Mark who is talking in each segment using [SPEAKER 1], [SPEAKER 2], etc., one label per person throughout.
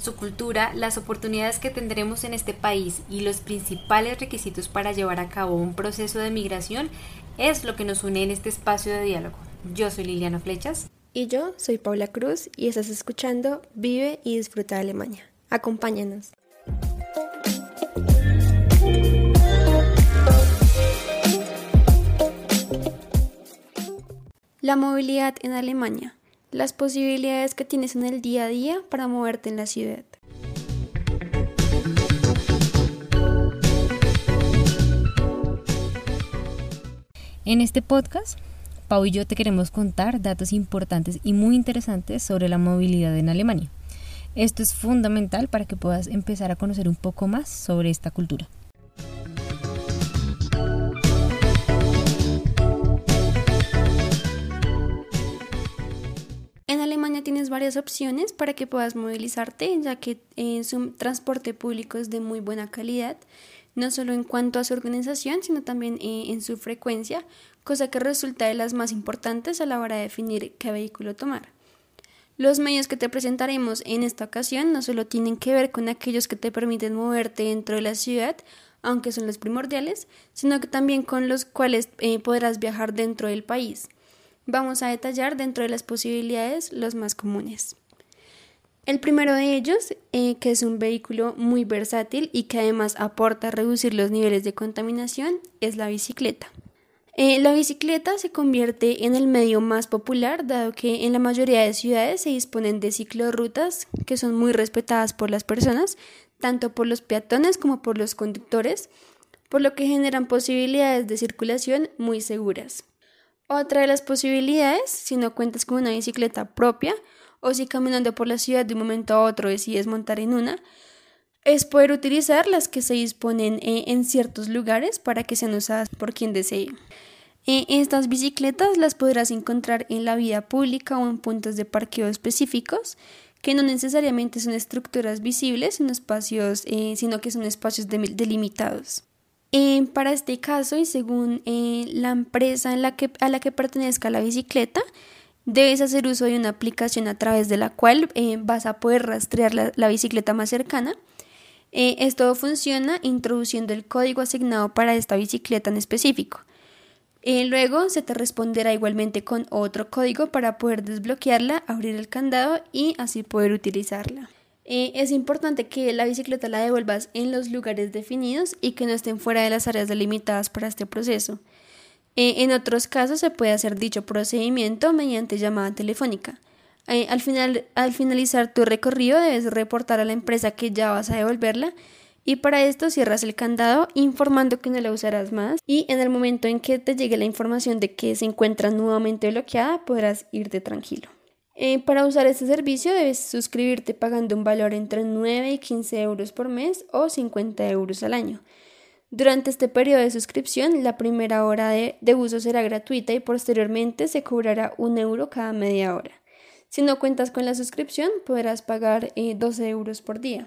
[SPEAKER 1] Su cultura, las oportunidades que tendremos en este país y los principales requisitos para llevar a cabo un proceso de migración es lo que nos une en este espacio de diálogo. Yo soy Liliana Flechas.
[SPEAKER 2] Y yo soy Paula Cruz y estás escuchando Vive y Disfruta de Alemania. Acompáñanos. La movilidad en Alemania. Las posibilidades que tienes en el día a día para moverte en la ciudad.
[SPEAKER 1] En este podcast, Pau y yo te queremos contar datos importantes y muy interesantes sobre la movilidad en Alemania. Esto es fundamental para que puedas empezar a conocer un poco más sobre esta cultura.
[SPEAKER 2] Tienes varias opciones para que puedas movilizarte, ya que eh, su transporte público es de muy buena calidad, no solo en cuanto a su organización, sino también eh, en su frecuencia, cosa que resulta de las más importantes a la hora de definir qué vehículo tomar. Los medios que te presentaremos en esta ocasión no solo tienen que ver con aquellos que te permiten moverte dentro de la ciudad, aunque son los primordiales, sino que también con los cuales eh, podrás viajar dentro del país. Vamos a detallar dentro de las posibilidades los más comunes. El primero de ellos, eh, que es un vehículo muy versátil y que además aporta a reducir los niveles de contaminación, es la bicicleta. Eh, la bicicleta se convierte en el medio más popular, dado que en la mayoría de ciudades se disponen de ciclorrutas que son muy respetadas por las personas, tanto por los peatones como por los conductores, por lo que generan posibilidades de circulación muy seguras. Otra de las posibilidades, si no cuentas con una bicicleta propia o si caminando por la ciudad de un momento a otro decides montar en una, es poder utilizar las que se disponen eh, en ciertos lugares para que sean usadas por quien desee. Eh, estas bicicletas las podrás encontrar en la vía pública o en puntos de parqueo específicos, que no necesariamente son estructuras visibles en espacios, eh, sino que son espacios delimitados. Eh, para este caso y según eh, la empresa en la que, a la que pertenezca la bicicleta, debes hacer uso de una aplicación a través de la cual eh, vas a poder rastrear la, bicicleta más cercana. esto funciona introduciendo el código asignado para esta bicicleta en específico. luego se te responderá igualmente con otro código para poder desbloquearla, abrir el candado y así poder utilizarla. Eh, es importante que la bicicleta la devuelvas en los lugares definidos y que no estén fuera de las áreas delimitadas para este proceso. Eh, en otros casos se puede hacer dicho procedimiento mediante llamada telefónica. Eh, al, al finalizar tu recorrido debes reportar a la empresa que ya vas a devolverla y para esto cierras el candado informando que no la usarás más y en el momento en que te llegue la información de que se encuentra nuevamente bloqueada podrás irte tranquilo. Eh, para usar este servicio debes suscribirte pagando un valor entre 9 y 15 euros por mes o 50 euros al año. Durante este periodo de suscripción, la primera hora de, uso será gratuita y posteriormente se cobrará un euro cada media hora. Si no cuentas con la suscripción, podrás pagar 12 eh, euros por día.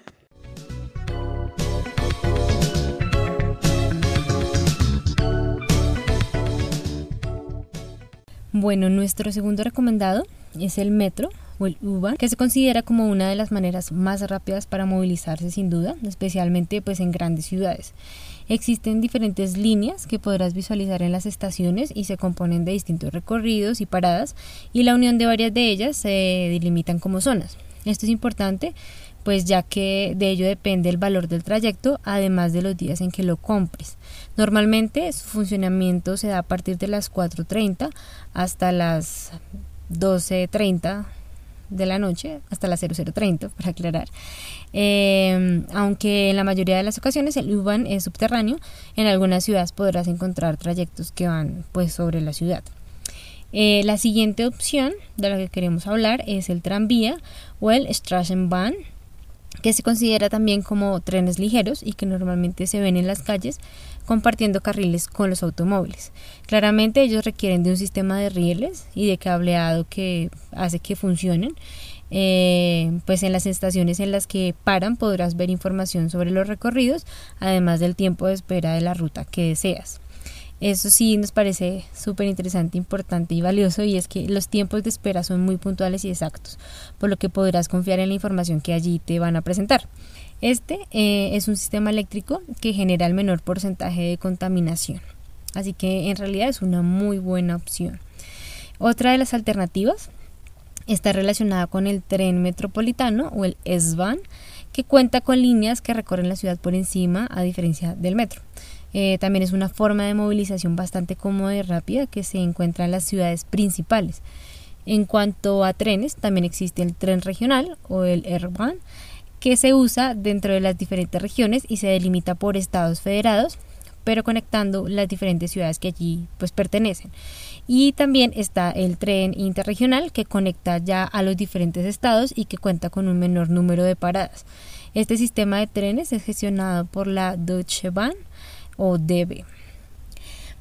[SPEAKER 1] Bueno, nuestro segundo recomendado es el metro o el U-Bahn, que se considera como una de las maneras más rápidas para movilizarse sin duda, especialmente pues en grandes ciudades. Existen diferentes líneas que podrás visualizar en las estaciones y se componen de distintos recorridos y paradas y la unión de varias de ellas se delimitan como zonas. Esto es importante pues ya que de ello depende el valor del trayecto, además de los días en que lo compres. Normalmente su funcionamiento se da a partir de las 4.30 hasta las 12.30 de la noche hasta las 0030 para aclarar. Eh, aunque en la mayoría de las ocasiones el U-Bahn es subterráneo en algunas ciudades podrás encontrar trayectos que van pues sobre la ciudad. Eh, la siguiente opción de la que queremos hablar es el tranvía o el Straßenbahn que se considera también como trenes ligeros y que normalmente se ven en las calles compartiendo carriles con los automóviles. Claramente ellos requieren de un sistema de rieles y de cableado que hace que funcionen. Eh, pues en las estaciones en las que paran podrás ver información sobre los recorridos, además del tiempo de espera de la ruta que deseas. Eso sí nos parece súper interesante, importante y valioso y es que los tiempos de espera son muy puntuales y exactos, por lo que podrás confiar en la información que allí te van a presentar. Este eh, es un sistema eléctrico que genera el menor porcentaje de contaminación, así que en realidad es una muy buena opción. Otra de las alternativas está relacionada con el tren metropolitano o el S-Bahn, que cuenta con líneas que recorren la ciudad por encima a diferencia del metro. Eh, también es una forma de movilización bastante cómoda y rápida que se encuentra en las ciudades principales. En cuanto a trenes, también existe el tren regional o el R-Bahn, que se usa dentro de las diferentes regiones y se delimita por estados federados, pero conectando las diferentes ciudades que allí pues pertenecen. Y también está el tren interregional que conecta ya a los diferentes estados y que cuenta con un menor número de paradas. Este sistema de trenes es gestionado por la Deutsche Bahn o debe.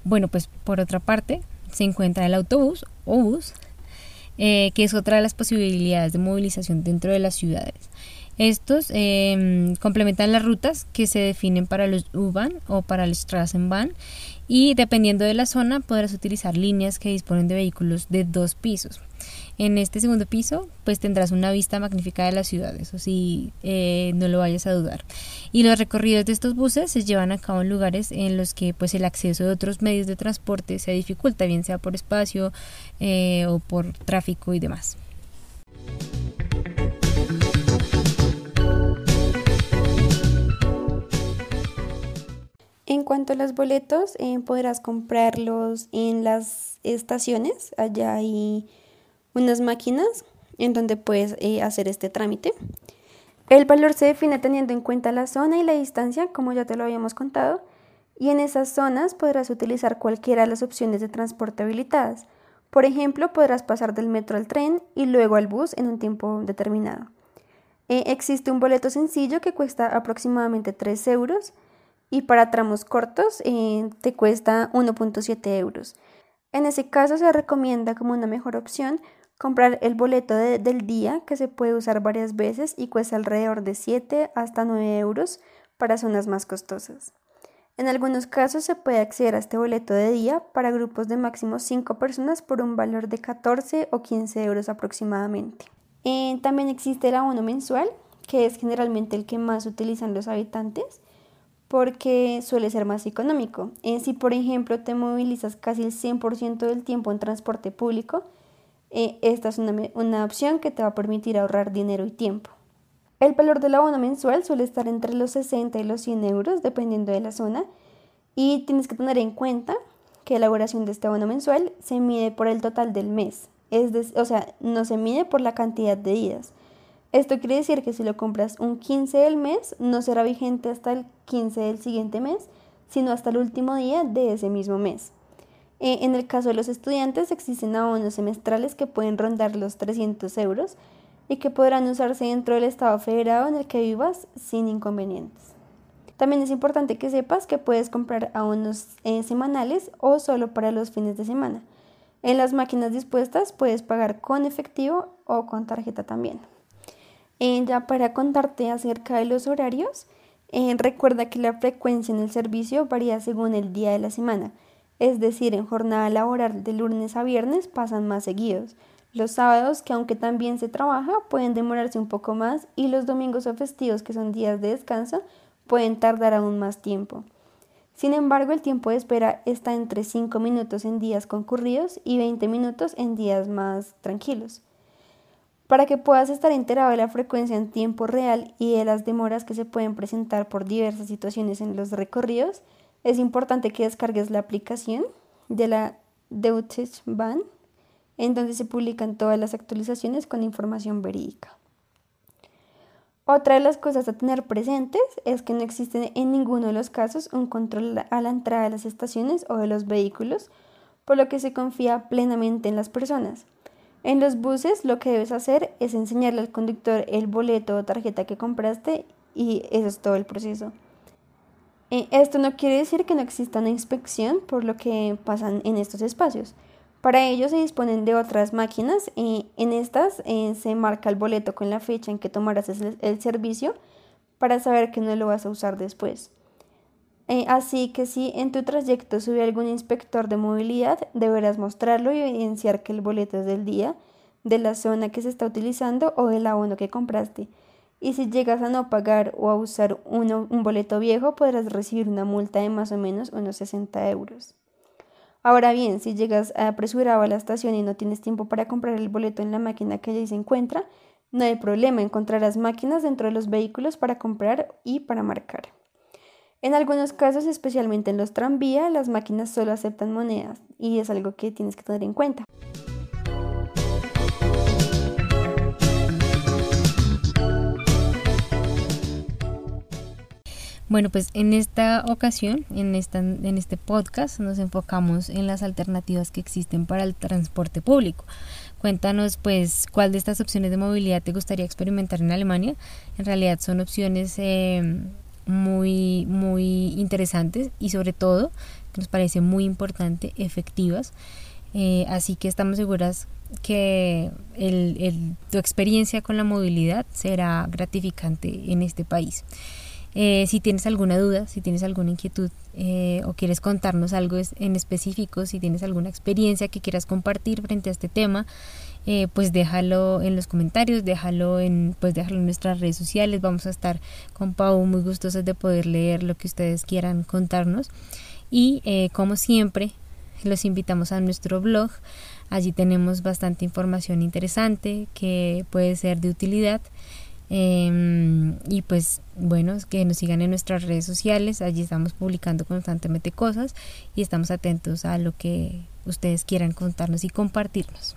[SPEAKER 1] Bueno, pues por otra parte se encuentra el autobús o bus, eh, que es otra de las posibilidades de movilización dentro de las ciudades. Estos em, complementan las rutas que se definen para los U-Bahn o para el Straßenbahn y dependiendo de la zona podrás utilizar líneas que disponen de vehículos de dos pisos. En este segundo piso, pues tendrás una vista magnífica de la ciudad, eso sí, eh, no lo vayas a dudar. Y los recorridos de estos buses se llevan a cabo en lugares en los que pues el acceso de otros medios de transporte se dificulta, bien sea por espacio eh, o por tráfico y demás.
[SPEAKER 2] En cuanto a los boletos, eh, podrás comprarlos en las estaciones. Allá hay unas máquinas en donde puedes eh, hacer este trámite. El valor se define teniendo en cuenta la zona y la distancia, como ya te lo habíamos contado, y en esas zonas podrás utilizar cualquiera de las opciones de transporte habilitadas. Por ejemplo, podrás pasar del metro al tren y luego al bus en un tiempo determinado. Eh, existe un boleto sencillo que cuesta aproximadamente 3 euros y para tramos cortos eh, te cuesta 1.7 euros. En ese caso se recomienda como una mejor opción comprar el boleto del día que se puede usar varias veces y cuesta alrededor de 7 hasta 9 euros para zonas más costosas. En algunos casos se puede acceder a este boleto de día para grupos de máximo 5 personas por un valor de 14 o 15 euros aproximadamente. Eh, también existe el abono mensual, que es generalmente el que más utilizan los habitantes porque suele ser más económico. Eh, si por ejemplo te movilizas casi el 100% del tiempo en transporte público, eh, esta es una, opción que te va a permitir ahorrar dinero y tiempo. El valor del abono mensual suele estar entre los 60 y los 100 euros, dependiendo de la zona, y tienes que tener en cuenta que la elaboración de este abono mensual se mide por el total del mes, es o sea, no se mide por la cantidad de días. Esto quiere decir que si lo compras un 15 del mes, no será vigente hasta el 15 del siguiente mes, sino hasta el último día de ese mismo mes. Eh, en el caso de los estudiantes existen abonos semestrales que pueden rondar los 300 euros y que podrán usarse dentro del estado federado en el que vivas sin inconvenientes. También es importante que sepas que puedes comprar abonos eh, semanales o solo para los fines de semana. En las máquinas dispuestas puedes pagar con efectivo o con tarjeta también. Eh, ya para contarte acerca de los horarios, recuerda que la frecuencia en el servicio varía según el día de la semana es decir, en jornada laboral de lunes a viernes pasan más seguidos. Los sábados, que aunque también se trabaja, pueden demorarse un poco más y los domingos o festivos, que son días de descanso, pueden tardar aún más tiempo. Sin embargo, el tiempo de espera está entre 5 minutos en días concurridos y 20 minutos en días más tranquilos. Para que puedas estar enterado de la frecuencia en tiempo real y de las demoras que se pueden presentar por diversas situaciones en los recorridos, es importante que descargues la aplicación de la Deutsche Bahn, en donde se publican todas las actualizaciones con información verídica. Otra de las cosas a tener presentes es que no existe en ninguno de los casos un control a la entrada de las estaciones o de los vehículos, por lo que se confía plenamente en las personas. En los buses lo que debes hacer es enseñarle al conductor el boleto o tarjeta que compraste y eso es todo el proceso. Eh, esto no quiere decir que no exista una inspección por lo que pasan en estos espacios. Para ello se disponen de otras máquinas. y en estas eh, se marca el boleto con la fecha en que tomarás el, servicio para saber que no lo vas a usar después. Eh, así que si en tu trayecto sube algún inspector de movilidad, deberás mostrarlo y evidenciar que el boleto es del día, de la zona que se está utilizando o del abono que compraste y si llegas a no pagar o a usar un boleto viejo podrás recibir una multa de más o menos unos 60 euros. Ahora bien, si llegas apresurado a la estación y no tienes tiempo para comprar el boleto en la máquina que allí se encuentra, no hay problema, encontrarás máquinas dentro de los vehículos para comprar y para marcar. En algunos casos, especialmente en los tranvías, las máquinas solo aceptan monedas y es algo que tienes que tener en cuenta.
[SPEAKER 1] Bueno, pues en esta ocasión, en, esta, en este podcast, nos enfocamos en las alternativas que existen para el transporte público. Cuéntanos, pues, cuál de estas opciones de movilidad te gustaría experimentar en Alemania. En realidad son opciones em, muy, muy interesantes y sobre todo, que nos parece muy importante, efectivas. Eh, así que estamos seguras que tu experiencia con la movilidad será gratificante en este país. Eh, si tienes alguna duda, si tienes alguna inquietud eh, o quieres contarnos algo en específico, si tienes alguna experiencia que quieras compartir frente a este tema, eh, pues déjalo en los comentarios, déjalo en, pues déjalo en nuestras redes sociales. Vamos a estar con Pau muy gustosos de poder leer lo que ustedes quieran contarnos. Y como siempre, los invitamos a nuestro blog. Allí tenemos bastante información interesante que puede ser de utilidad. Em, y pues bueno, que nos sigan en nuestras redes sociales, allí estamos publicando constantemente cosas y estamos atentos a lo que ustedes quieran contarnos y compartirnos.